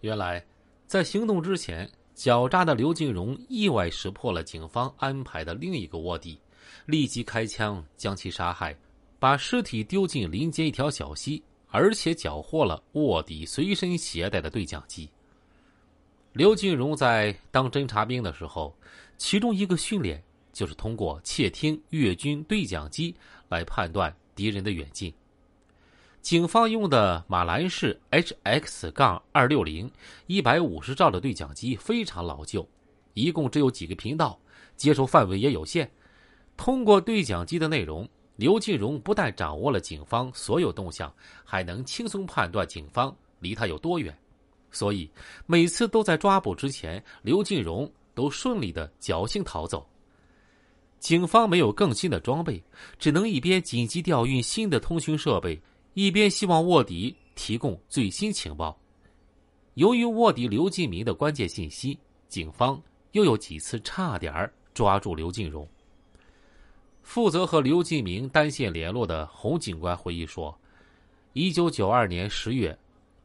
原来，在行动之前，狡诈的刘金荣意外识破了警方安排的另一个卧底，立即开枪将其杀害，把尸体丢进临街一条小溪，而且缴获了卧底随身携带的对讲机。刘金荣在当侦察兵的时候，其中一个训练就是通过窃听越军对讲机来判断敌人的远近。警方用的马兰式 HX- 杠二六零一百五十兆的对讲机非常老旧，一共只有几个频道，接收范围也有限。通过对讲机的内容，刘进荣不但掌握了警方所有动向，还能轻松判断警方离他有多远。所以每次都在抓捕之前，刘进荣都顺利的侥幸逃走。警方没有更新的装备，只能一边紧急调运新的通讯设备。一边希望卧底提供最新情报，由于卧底刘进明的关键信息，警方又有几次差点抓住刘进荣。负责和刘进明单线联络的洪警官回忆说：“一九九二年十月，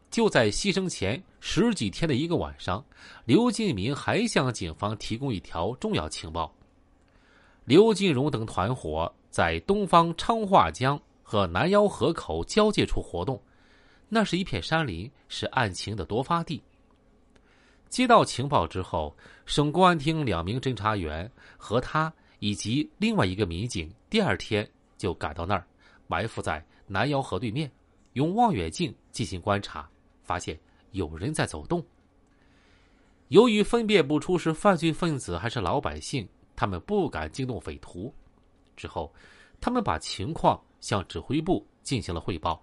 就在牺牲前十几天的一个晚上，刘进明还向警方提供一条重要情报：刘进荣等团伙在东方昌化江。”和南腰河口交界处活动，那是一片山林，是案情的多发地。接到情报之后，省公安厅两名侦查员和他以及另外一个民警，第二天就赶到那儿，埋伏在南腰河对面，用望远镜进行观察，发现有人在走动。由于分辨不出是犯罪分子还是老百姓，他们不敢惊动匪徒。之后，他们把情况。向指挥部进行了汇报。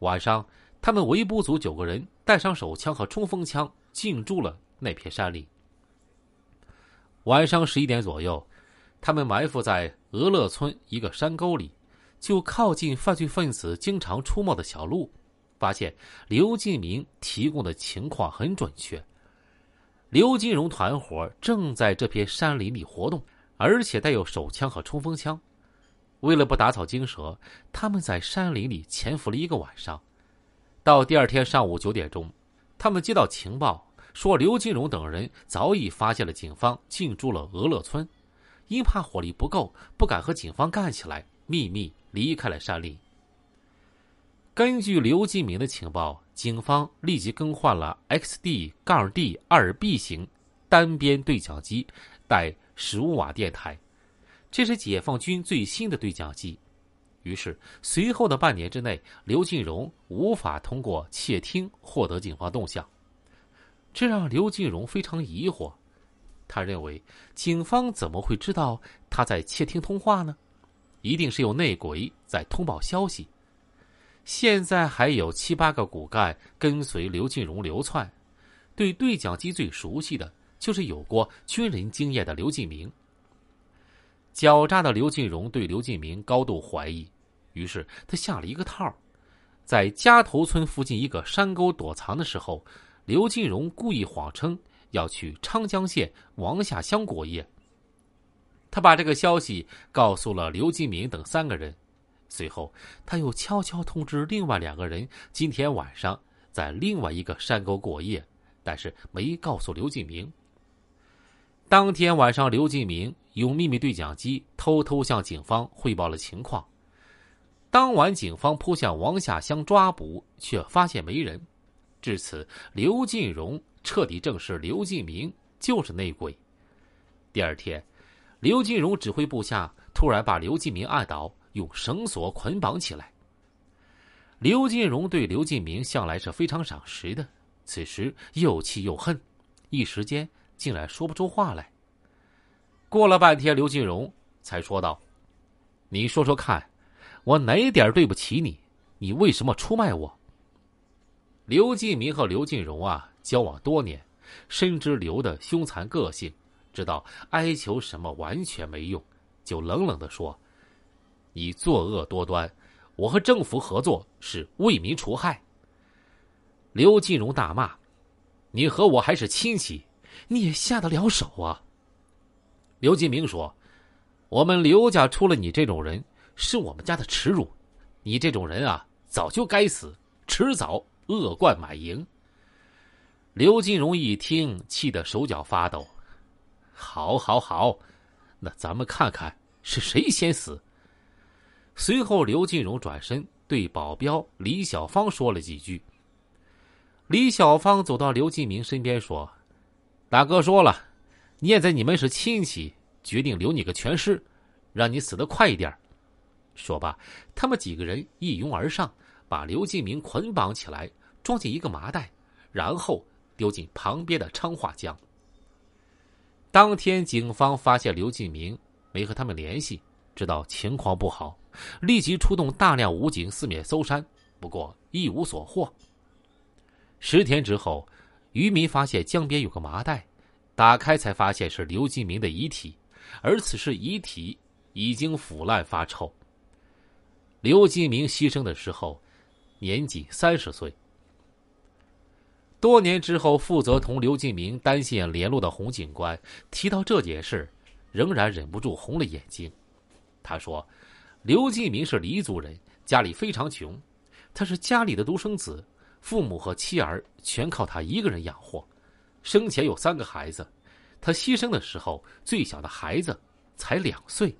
晚上，他们围捕组九个人带上手枪和冲锋枪进驻了那片山里。晚上十一点左右，他们埋伏在俄勒村一个山沟里，就靠近犯罪分子经常出没的小路，发现刘进明提供的情况很准确。刘金荣团伙正在这片山林里活动，而且带有手枪和冲锋枪。为了不打草惊蛇，他们在山林里潜伏了一个晚上。到第二天上午九点钟，他们接到情报，说刘金荣等人早已发现了警方进驻了俄勒村，因怕火力不够，不敢和警方干起来，秘密离开了山林。根据刘金明的情报，警方立即更换了 XD- 杠 D 二 B 型单边对讲机，带十五瓦电台。这是解放军最新的对讲机，于是随后的半年之内，刘进荣无法通过窃听获得警方动向，这让刘进荣非常疑惑。他认为警方怎么会知道他在窃听通话呢？一定是有内鬼在通报消息。现在还有七八个骨干跟随刘进荣流窜，对对讲机最熟悉的就是有过军人经验的刘进明。狡诈的刘进荣对刘进明高度怀疑，于是他下了一个套，在夹头村附近一个山沟躲藏的时候，刘进荣故意谎称要去昌江县王下乡过夜。他把这个消息告诉了刘进明等三个人，随后他又悄悄通知另外两个人今天晚上在另外一个山沟过夜，但是没告诉刘进明。当天晚上，刘进明用秘密对讲机偷偷向警方汇报了情况。当晚，警方扑向王下乡抓捕，却发现没人。至此，刘进荣彻底证实刘进明就是内鬼。第二天，刘进荣指挥部下突然把刘进明按倒，用绳索捆绑起来。刘进荣对刘进明向来是非常赏识的，此时又气又恨，一时间。竟然说不出话来。过了半天，刘金荣才说道：“你说说看，我哪点对不起你？你为什么出卖我？”刘进明和刘进荣啊，交往多年，深知刘的凶残个性，知道哀求什么完全没用，就冷冷的说：“你作恶多端，我和政府合作是为民除害。”刘进荣大骂：“你和我还是亲戚！”你也下得了手啊？刘金明说：“我们刘家出了你这种人，是我们家的耻辱。你这种人啊，早就该死，迟早恶贯满盈。”刘金荣一听，气得手脚发抖。好，好，好，那咱们看看是谁先死。随后，刘金荣转身对保镖李小芳说了几句。李小芳走到刘金明身边说：“大哥说了，念在你们是亲戚，决定留你个全尸，让你死得快一点。”说罢，他们几个人一拥而上，把刘金明捆绑起来，装进一个麻袋，然后丢进旁边的昌化江。当天，警方发现刘金明没和他们联系，知道情况不好。立即出动大量武警四面搜山，不过一无所获。十天之后，渔民发现江边有个麻袋，打开才发现是刘金明的遗体，而此时遗体已经腐烂发臭。刘金明牺牲的时候，年仅三十岁。多年之后，负责同刘金明单线联络的洪警官提到这件事，仍然忍不住红了眼睛。他说。刘继明是黎族人，家里非常穷，他是家里的独生子，父母和妻儿全靠他一个人养活。生前有三个孩子，他牺牲的时候，最小的孩子才两岁。